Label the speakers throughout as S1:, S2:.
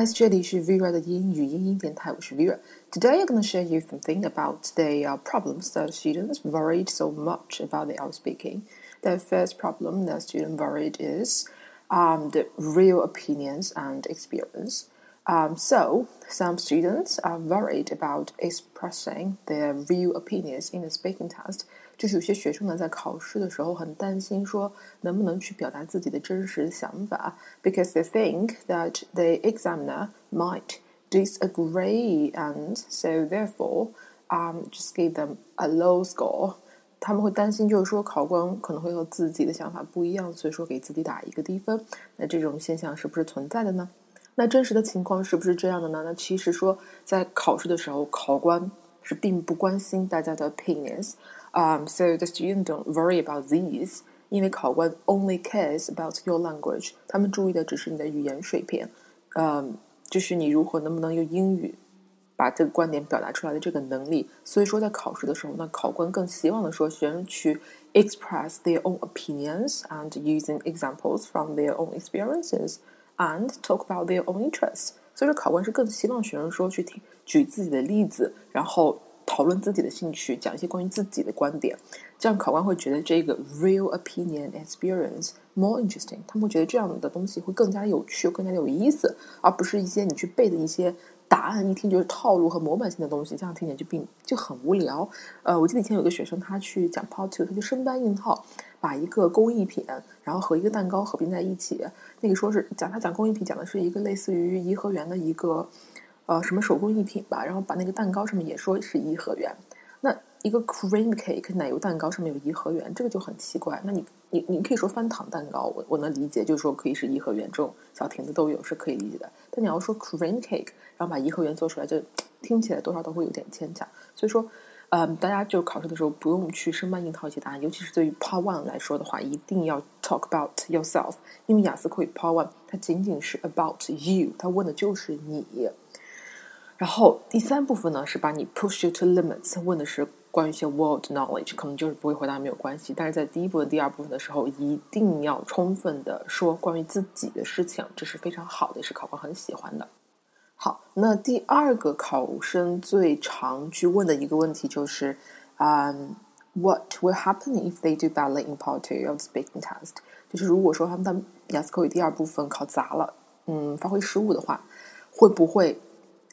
S1: guys，这里是 Vera 的英语英音电台，我是 Vera。Today I'm going to share you something about the uh, problems that students worried so much about their speaking. The first problem that students worried is um, the real opinions and experience. Um, so, some students are worried about expressing their real opinions in the speaking test. 就是有些学生呢，在考试的时候很担心，说能不能去表达自己的真实想法，because they think that the examiner might disagree, and so therefore, um, just give them a low score. 他们会担心，就是说考官可能会和自己的想法不一样，所以说给自己打一个低分。那这种现象是不是存在的呢？ 那真实的情况是不是这样的呢？那其实说在考试的时候，考官是并不关心大家的 opinions。Um, so the student don't worry about these，因为考官 only cares about your language，他们注意的只是你的语言水平，嗯，就是你如何能不能用英语把这个观点表达出来的这个能力。所以说在考试的时候，那考官更希望的说学生去 express their own opinions and using examples from their own experiences And talk about their own interests。所以说考官是更希望学生说去听举自己的例子，然后。讨论自己的兴趣，讲一些关于自己的观点，这样考官会觉得这个 real opinion experience more interesting。他们会觉得这样的东西会更加有趣，更加有意思，而不是一些你去背的一些答案，一听就是套路和模板性的东西，这样听起来就并就很无聊。呃，我记得以前有个学生，他去讲 part two，他就生搬硬套，把一个工艺品，然后和一个蛋糕合并在一起。那个说是讲他讲工艺品，讲的是一个类似于颐和园的一个。呃，什么手工艺品吧，然后把那个蛋糕上面也说是颐和园。那一个 cream cake 奶油蛋糕上面有颐和园，这个就很奇怪。那你你你可以说翻糖蛋糕，我我能理解，就是说可以是颐和园这种小亭子都有是可以理解的。但你要说 cream cake，然后把颐和园做出来，就听起来多少都会有点牵强。所以说，嗯，大家就考试的时候不用去生搬硬套一些答案，尤其是对于 Part One 来说的话，一定要 talk about yourself，因为雅思口语 Part One 它仅仅是 about you，它问的就是你。然后第三部分呢，是把你 push you to limits，问的是关于一些 world knowledge，可能就是不会回答没有关系。但是在第一部分、第二部分的时候，一定要充分的说关于自己的事情，这是非常好的，也是考官很喜欢的。好，那第二个考生最常去问的一个问题就是，嗯，What will happen if they do badly in part two of speaking test？就是如果说他们的雅思口语第二部分考砸了，嗯，发挥失误的话，会不会？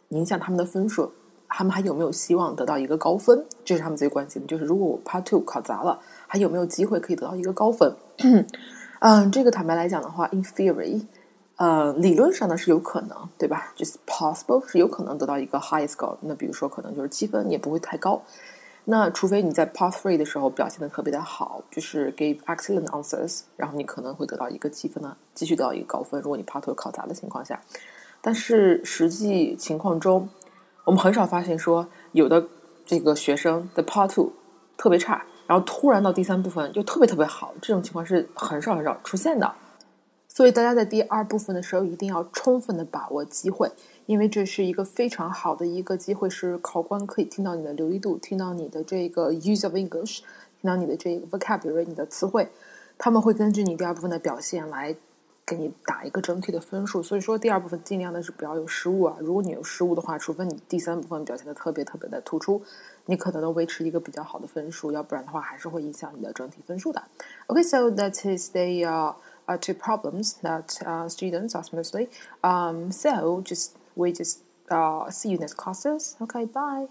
S1: 影响他们的分数，他们还有没有希望得到一个高分？这是他们最关心的。就是如果我 Part Two 考砸了，还有没有机会可以得到一个高分？嗯，这个坦白来讲的话，in theory，呃，理论上呢是有可能，对吧？就是 possible 是有可能得到一个 high score。那比如说可能就是七分，也不会太高。那除非你在 Part Three 的时候表现的特别的好，就是 give excellent answers，然后你可能会得到一个七分呢，继续得到一个高分。如果你 Part Two 考砸的情况下。但是实际情况中，我们很少发现说有的这个学生的 Part Two 特别差，然后突然到第三部分就特别特别好，这种情况是很少很少出现的。所以大家在第二部分的时候一定要充分的把握机会，因为这是一个非常好的一个机会，是考官可以听到你的流利度，听到你的这个 use of English，听到你的这个 vocabulary，你的词汇，他们会根据你第二部分的表现来。给你打一个整体的分数，所以说第二部分尽量的是不要有失误啊。如果你有失误的话，除非你第三部分表现的特别特别的突出，你可能能维持一个比较好的分数，要不然的话还是会影响你的整体分数的。Okay, so that is the uh, uh two problems that uh, students ask mostly. Um, so just we just uh see you next classes. Okay, bye.